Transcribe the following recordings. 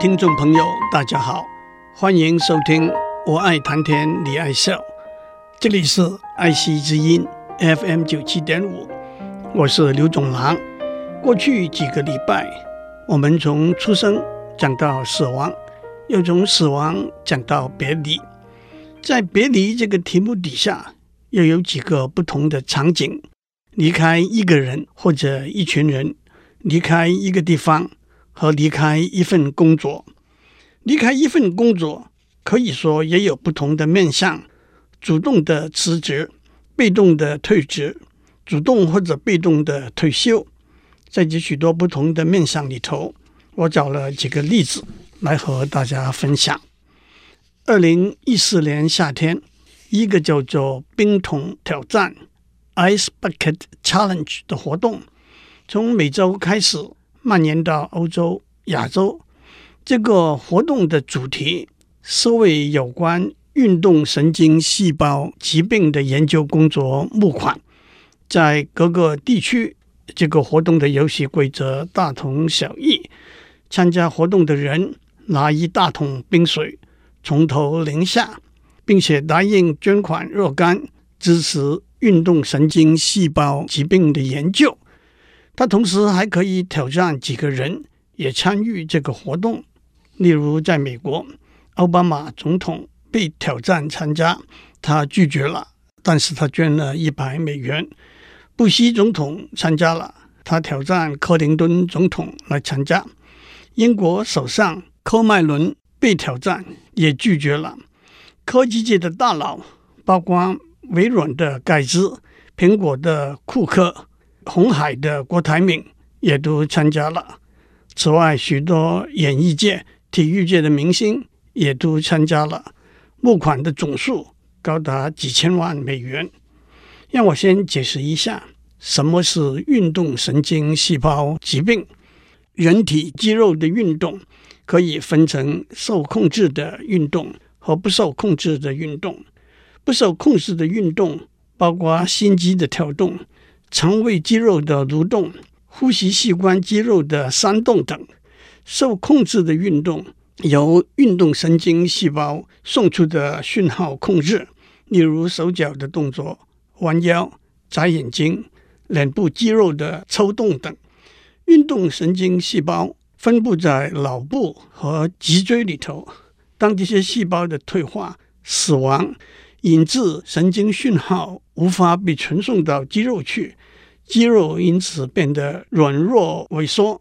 听众朋友，大家好，欢迎收听《我爱谈天你爱笑》，这里是爱惜之音 FM 九七点五，我是刘总郎。过去几个礼拜，我们从出生讲到死亡，又从死亡讲到别离，在别离这个题目底下，又有几个不同的场景：离开一个人或者一群人，离开一个地方。和离开一份工作，离开一份工作可以说也有不同的面向：主动的辞职，被动的退职，主动或者被动的退休。在这许多不同的面向里头，我找了几个例子来和大家分享。二零一四年夏天，一个叫做“冰桶挑战 ”（Ice Bucket Challenge） 的活动，从美洲开始。蔓延到欧洲、亚洲，这个活动的主题是为有关运动神经细胞疾病的研究工作募款。在各个地区，这个活动的游戏规则大同小异。参加活动的人拿一大桶冰水，从头淋下，并且答应捐款若干，支持运动神经细胞疾病的研究。他同时还可以挑战几个人也参与这个活动，例如在美国，奥巴马总统被挑战参加，他拒绝了，但是他捐了一百美元。布希总统参加了，他挑战克林顿总统来参加。英国首相科麦伦被挑战，也拒绝了。科技界的大佬，包括微软的盖茨、苹果的库克。红海的郭台铭也都参加了。此外，许多演艺界、体育界的明星也都参加了。募款的总数高达几千万美元。让我先解释一下什么是运动神经细胞疾病。人体肌肉的运动可以分成受控制的运动和不受控制的运动。不受控制的运动包括心肌的跳动。肠胃肌肉的蠕动、呼吸器官肌肉的煽动等，受控制的运动由运动神经细胞送出的讯号控制，例如手脚的动作、弯腰、眨眼睛、脸部肌肉的抽动等。运动神经细胞分布在脑部和脊椎里头，当这些细胞的退化、死亡，引致神经讯号无法被传送到肌肉去。肌肉因此变得软弱萎缩，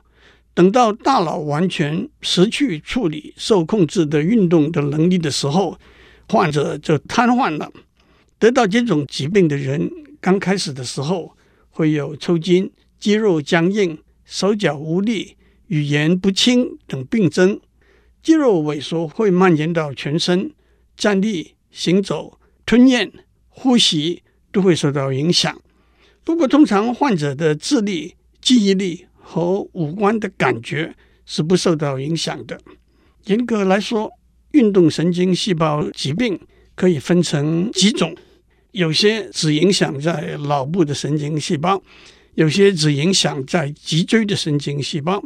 等到大脑完全失去处理受控制的运动的能力的时候，患者就瘫痪了。得到这种疾病的人，刚开始的时候会有抽筋、肌肉僵硬、手脚无力、语言不清等病征。肌肉萎缩会蔓延到全身，站立、行走、吞咽、呼吸都会受到影响。不过，通常患者的智力、记忆力和五官的感觉是不受到影响的。严格来说，运动神经细胞疾病可以分成几种：有些只影响在脑部的神经细胞，有些只影响在脊椎的神经细胞。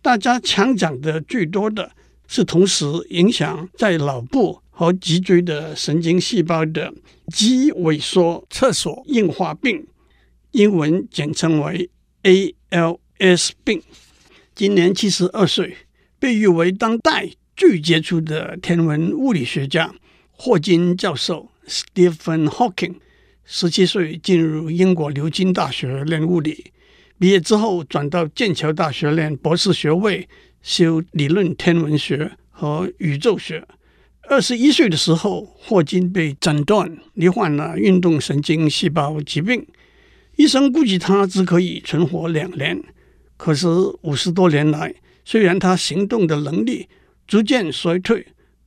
大家强讲的最多的是同时影响在脑部和脊椎的神经细胞的肌萎缩侧索硬化病。英文简称为 ALS 病。今年七十二岁，被誉为当代最杰出的天文物理学家霍金教授 Stephen Hawking，十七岁进入英国牛津大学练物理，毕业之后转到剑桥大学练博士学位，修理论天文学和宇宙学。二十一岁的时候，霍金被诊断罹患了运动神经细胞疾病。医生估计他只可以存活两年，可是五十多年来，虽然他行动的能力逐渐衰退，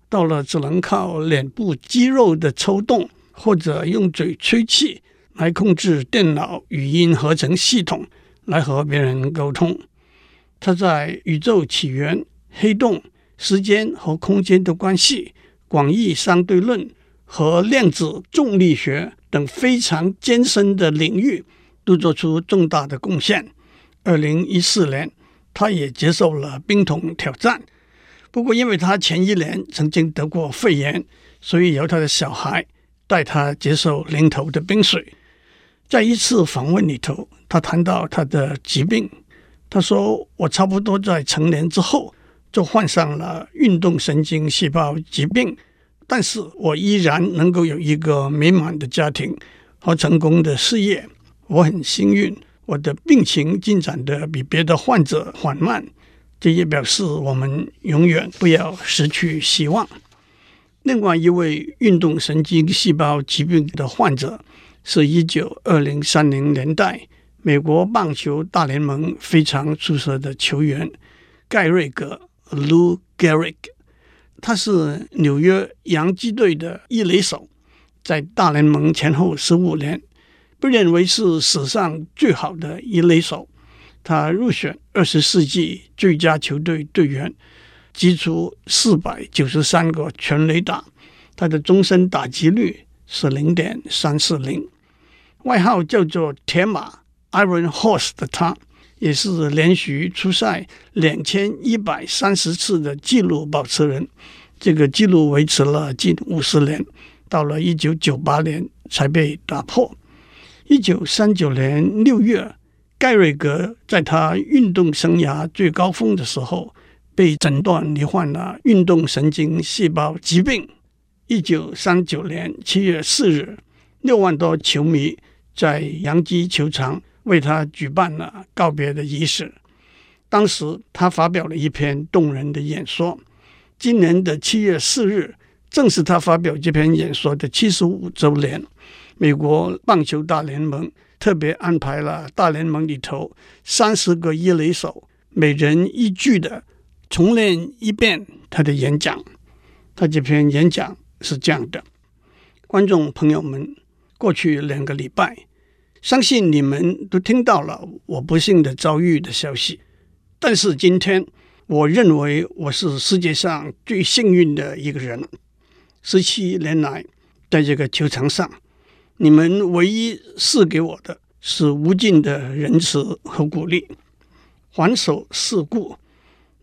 到了只能靠脸部肌肉的抽动或者用嘴吹气来控制电脑语音合成系统来和别人沟通。他在宇宙起源、黑洞、时间和空间的关系、广义相对论和量子重力学等非常艰深的领域。都做出重大的贡献。二零一四年，他也接受了冰桶挑战。不过，因为他前一年曾经得过肺炎，所以由他的小孩带他接受零头的冰水。在一次访问里头，他谈到他的疾病，他说：“我差不多在成年之后就患上了运动神经细胞疾病，但是我依然能够有一个美满的家庭和成功的事业。我很幸运，我的病情进展的比别的患者缓慢。”这也表示我们永远不要失去希望。另外一位运动神经细胞疾病的患者，是一九二零三零年代美国棒球大联盟非常出色的球员盖瑞格 （Lou Gehrig）。他是纽约洋基队的一垒手，在大联盟前后十五年，被认为是史上最好的一垒手。他入选二十世纪最佳球队队员，击出四百九十三个全垒打。他的终身打击率是零点三四零。外号叫做“铁马 ”（Iron Horse） 的他，也是连续出赛两千一百三十次的纪录保持人。这个纪录维持了近五十年，到了一九九八年才被打破。一九三九年六月。盖瑞格在他运动生涯最高峰的时候，被诊断罹患了运动神经细胞疾病。一九三九年七月四日，六万多球迷在洋基球场为他举办了告别的仪式。当时他发表了一篇动人的演说。今年的七月四日，正是他发表这篇演说的七十五周年。美国棒球大联盟。特别安排了大联盟里头三十个一垒手，每人一句的重练一遍他的演讲。他这篇演讲是这样的：观众朋友们，过去两个礼拜，相信你们都听到了我不幸的遭遇的消息。但是今天，我认为我是世界上最幸运的一个人。十七年来，在这个球场上。你们唯一赐给我的是无尽的仁慈和鼓励，还手是故，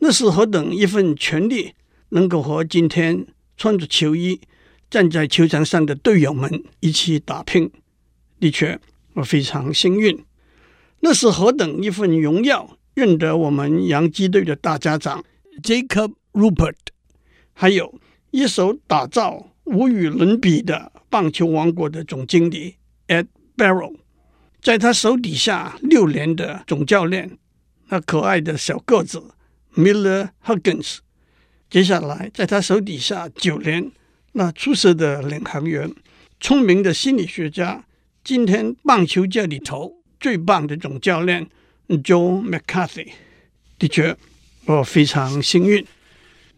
那是何等一份权利，能够和今天穿着球衣站在球场上的队友们一起打拼。的确，我非常幸运。那是何等一份荣耀，认得我们洋基队的大家长 Jacob Rupert，还有一手打造无与伦比的。棒球王国的总经理 Ed Barrow，在他手底下六年的总教练，那可爱的小个子 Miller Huggins，接下来在他手底下九年，那出色的领航员、聪明的心理学家，今天棒球界里头最棒的总教练 Joe McCarthy。的确，我非常幸运。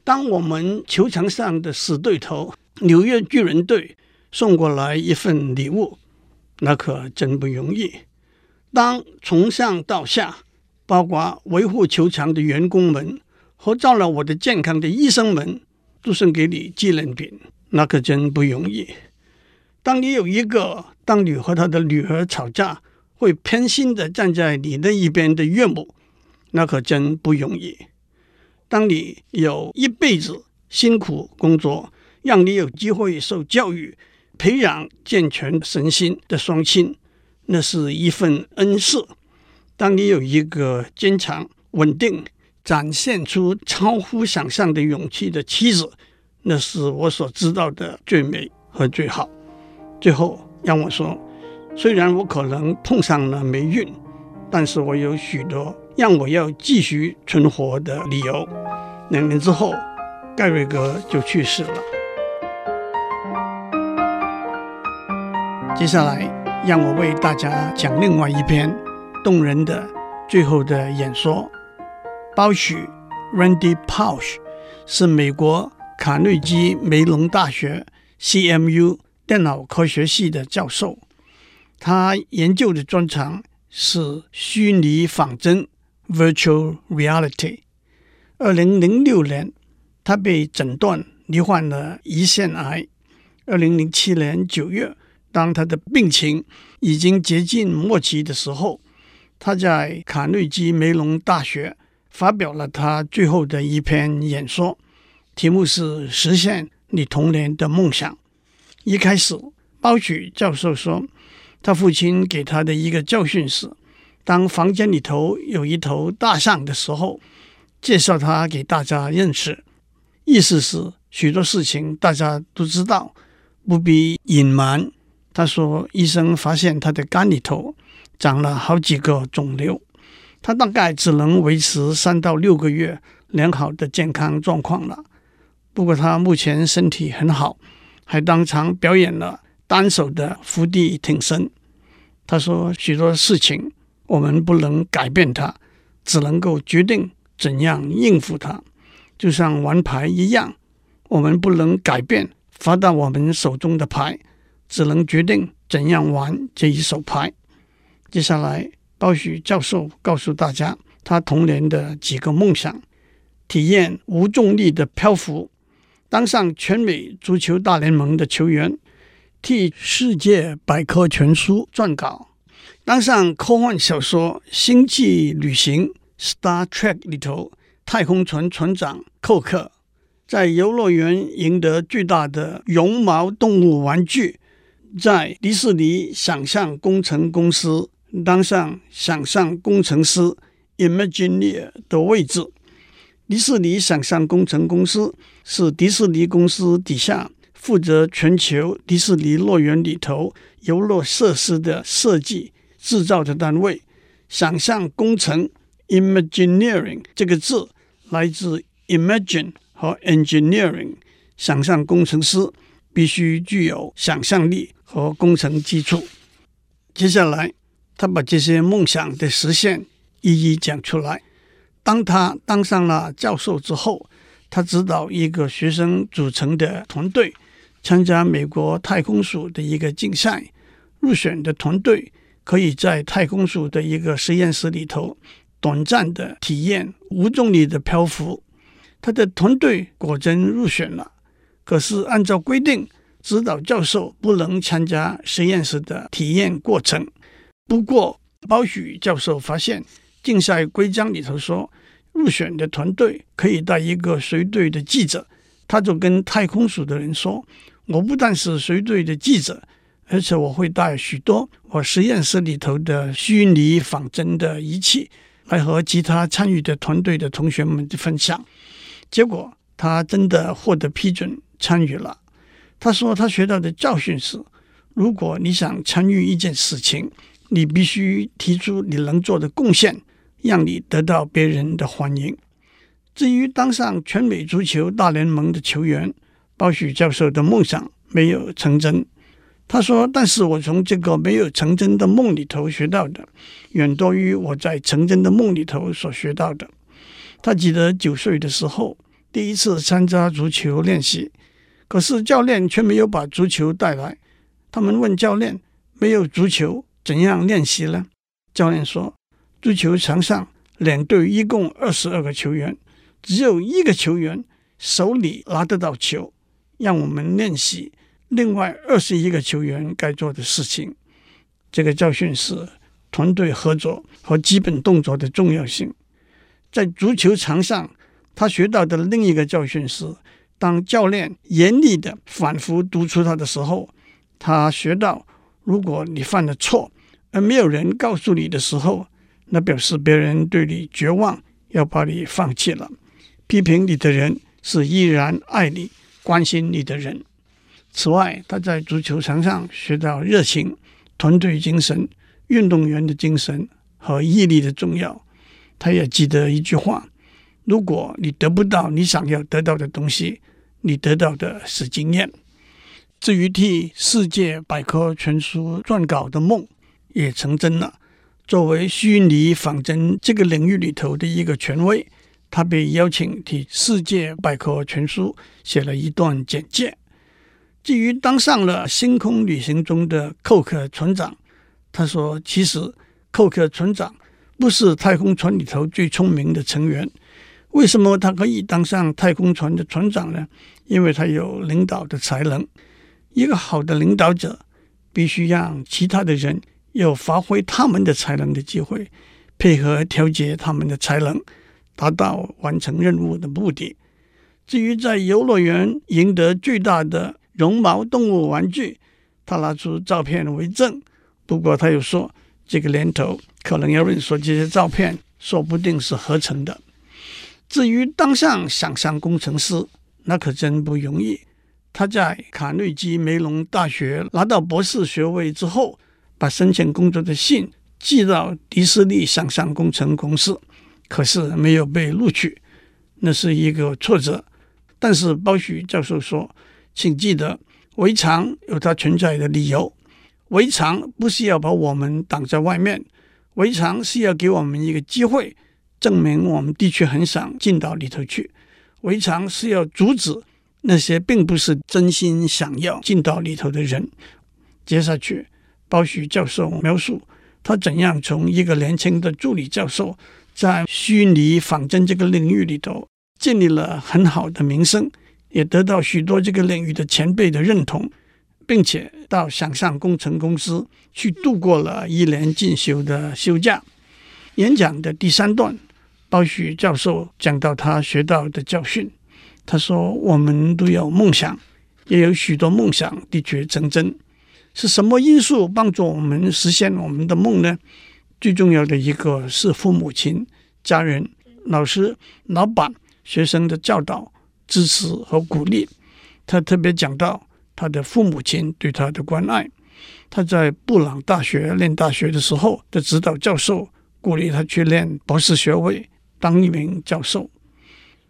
当我们球场上的死对头纽约巨人队。送过来一份礼物，那可真不容易。当从上到下，包括维护球场的员工们和照料我的健康的医生们，都送给你纪念品，那可真不容易。当你有一个，当你和他的女儿吵架，会偏心的站在你那一边的岳母，那可真不容易。当你有一辈子辛苦工作，让你有机会受教育。培养健全身心的双亲，那是一份恩赐。当你有一个坚强、稳定、展现出超乎想象的勇气的妻子，那是我所知道的最美和最好。最后，让我说，虽然我可能碰上了霉运，但是我有许多让我要继续存活的理由。两年之后，盖瑞格就去世了。接下来，让我为大家讲另外一篇动人的最后的演说。鲍许 （Randy Pausch） 是美国卡内基梅隆大学 （CMU） 电脑科学系的教授，他研究的专长是虚拟仿真 （Virtual Reality）。二零零六年，他被诊断罹患了胰腺癌。二零零七年九月。当他的病情已经接近末期的时候，他在卡内基梅隆大学发表了他最后的一篇演说。题目是“实现你童年的梦想”。一开始，包举教授说，他父亲给他的一个教训是：当房间里头有一头大象的时候，介绍他给大家认识。意思是许多事情大家都知道，不必隐瞒。他说，医生发现他的肝里头长了好几个肿瘤，他大概只能维持三到六个月良好的健康状况了。不过他目前身体很好，还当场表演了单手的伏地挺身。他说，许多事情我们不能改变它，只能够决定怎样应付它，就像玩牌一样，我们不能改变发到我们手中的牌。只能决定怎样玩这一手牌。接下来，鲍许教授告诉大家他童年的几个梦想：体验无重力的漂浮，当上全美足球大联盟的球员，替世界百科全书撰稿，当上科幻小说《星际旅行》（Star Trek） 里头太空船船长寇克，在游乐园赢得巨大的绒毛动物玩具。在迪士尼想象工程公司当上想象工程师 （Imagineer） 的位置。迪士尼想象工程公司是迪士尼公司底下负责全球迪士尼乐园里头游乐设施的设计制造的单位。想象工程 （Imagineering） 这个字来自 Imagine 和 Engineering，想象工程师。必须具有想象力和工程基础。接下来，他把这些梦想的实现一一讲出来。当他当上了教授之后，他指导一个学生组成的团队参加美国太空署的一个竞赛。入选的团队可以在太空署的一个实验室里头短暂的体验无重力的漂浮。他的团队果真入选了。可是，按照规定，指导教授不能参加实验室的体验过程。不过，鲍许教授发现，竞赛规章里头说，入选的团队可以带一个随队的记者。他就跟太空署的人说：“我不但是随队的记者，而且我会带许多我实验室里头的虚拟仿真的仪器，来和其他参与的团队的同学们分享。”结果，他真的获得批准。参与了，他说他学到的教训是：如果你想参与一件事情，你必须提出你能做的贡献，让你得到别人的欢迎。至于当上全美足球大联盟的球员，鲍许教授的梦想没有成真。他说：“但是我从这个没有成真的梦里头学到的，远多于我在成真的梦里头所学到的。”他记得九岁的时候，第一次参加足球练习。可是教练却没有把足球带来。他们问教练：“没有足球，怎样练习呢？”教练说：“足球场上两队一共二十二个球员，只有一个球员手里拿得到球，让我们练习另外二十一个球员该做的事情。”这个教训是团队合作和基本动作的重要性。在足球场上，他学到的另一个教训是。当教练严厉的反复督促他的时候，他学到：如果你犯了错，而没有人告诉你的时候，那表示别人对你绝望，要把你放弃了。批评你的人是依然爱你、关心你的人。此外，他在足球场上学到热情、团队精神、运动员的精神和毅力的重要。他也记得一句话：如果你得不到你想要得到的东西，你得到的是经验。至于替世界百科全书撰稿的梦也成真了。作为虚拟仿真这个领域里头的一个权威，他被邀请替世界百科全书写了一段简介。至于当上了星空旅行中的寇克船长，他说：“其实寇克船长不是太空船里头最聪明的成员。”为什么他可以当上太空船的船长呢？因为他有领导的才能。一个好的领导者必须让其他的人有发挥他们的才能的机会，配合调节他们的才能，达到完成任务的目的。至于在游乐园赢得巨大的绒毛动物玩具，他拿出照片为证。不过他又说，这个年头可能有人说这些照片说不定是合成的。至于当上想象工程师，那可真不容易。他在卡内基梅隆大学拿到博士学位之后，把申请工作的信寄到迪士尼想象工程公司，可是没有被录取，那是一个挫折。但是鲍许教授说：“请记得，围墙有它存在的理由。围墙不是要把我们挡在外面，围墙是要给我们一个机会，证明我们的确很想进到里头去。围墙是要阻止那些并不是真心想要进到里头的人。”接下去，鲍许教授描述他怎样从一个年轻的助理教授，在虚拟仿真这个领域里头。建立了很好的名声，也得到许多这个领域的前辈的认同，并且到想象工程公司去度过了一年进修的休假。演讲的第三段，鲍许教授讲到他学到的教训。他说：“我们都有梦想，也有许多梦想的确成真。是什么因素帮助我们实现我们的梦呢？最重要的一个是父母亲、家人、老师、老板。”学生的教导、支持和鼓励，他特别讲到他的父母亲对他的关爱。他在布朗大学念大学的时候的指导教授鼓励他去念博士学位，当一名教授。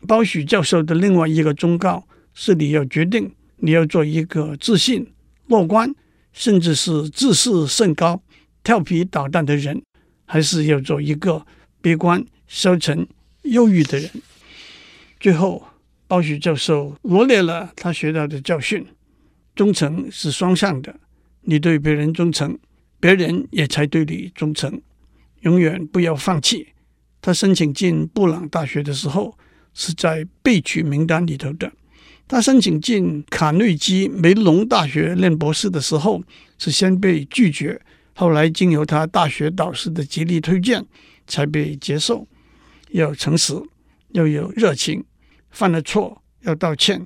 鲍许教授的另外一个忠告是：你要决定你要做一个自信、乐观，甚至是自视甚高、调皮捣蛋的人，还是要做一个悲观、消沉、忧郁的人。最后，鲍许教授罗列了他学到的教训：忠诚是双向的，你对别人忠诚，别人也才对你忠诚。永远不要放弃。他申请进布朗大学的时候是在备取名单里头的；他申请进卡内基梅隆大学念博士的时候是先被拒绝，后来经由他大学导师的极力推荐才被接受。要诚实，要有热情。犯了错要道歉，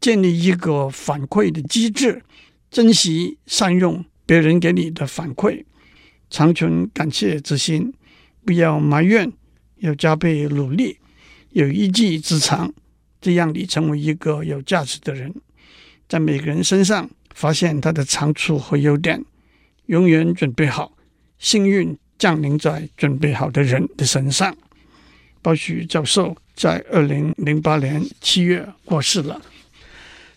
建立一个反馈的机制，珍惜善用别人给你的反馈，常存感谢之心，不要埋怨，要加倍努力，有一技之长，这样你成为一个有价值的人，在每个人身上发现他的长处和优点，永远准备好，幸运降临在准备好的人的身上。鲍许教授在二零零八年七月过世了。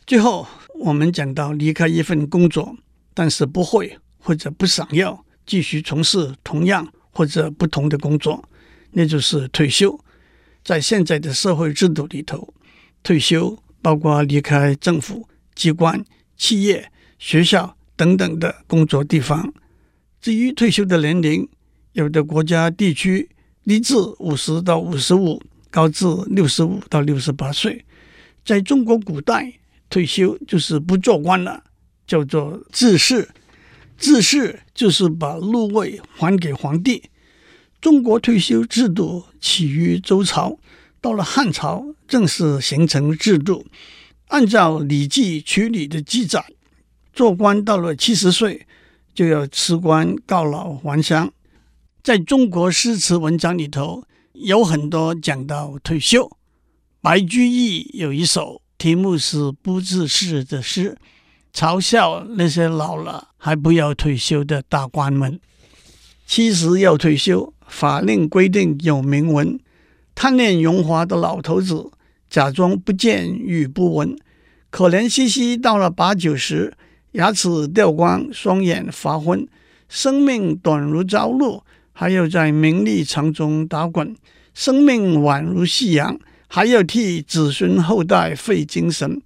最后，我们讲到离开一份工作，但是不会或者不想要继续从事同样或者不同的工作，那就是退休。在现在的社会制度里头，退休包括离开政府机关、企业、学校等等的工作地方。至于退休的年龄，有的国家地区。低至五十到五十五，高至六十五到六十八岁。在中国古代，退休就是不做官了，叫做致仕。致仕就是把禄位还给皇帝。中国退休制度起于周朝，到了汉朝正式形成制度。按照《礼记·曲礼》的记载，做官到了七十岁就要辞官告老还乡。在中国诗词文章里头，有很多讲到退休。白居易有一首题目是《不致仕》的诗，嘲笑那些老了还不要退休的大官们。七十要退休，法令规定有明文。贪恋荣华的老头子，假装不见与不闻，可怜兮兮到了八九十，牙齿掉光，双眼发昏，生命短如朝露。还要在名利场中打滚，生命宛如夕阳，还要替子孙后代费精神，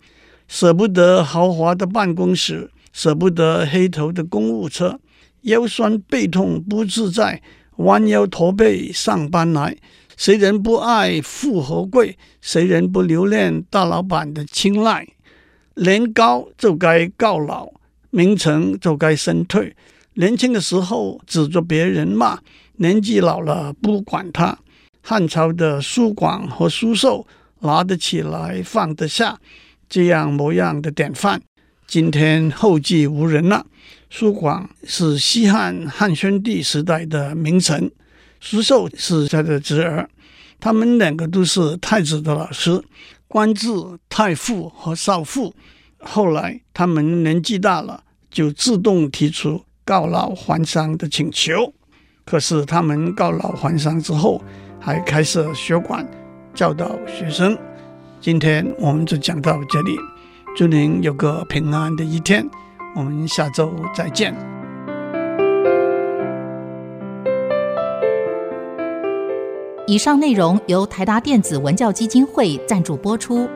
舍不得豪华的办公室，舍不得黑头的公务车，腰酸背痛不自在，弯腰驼背上班来。谁人不爱富和贵？谁人不留恋大老板的青睐？年高就该告老，名成就该身退。年轻的时候指着别人骂。年纪老了不管他，汉朝的苏广和苏寿拿得起来放得下这样模样的典范，今天后继无人了。苏广是西汉汉宣帝时代的名臣，苏寿是他的侄儿，他们两个都是太子的老师，官至太傅和少傅。后来他们年纪大了，就自动提出告老还乡的请求。可是他们告老还乡之后，还开设学馆，教导学生。今天我们就讲到这里，祝您有个平安的一天。我们下周再见。以上内容由台达电子文教基金会赞助播出。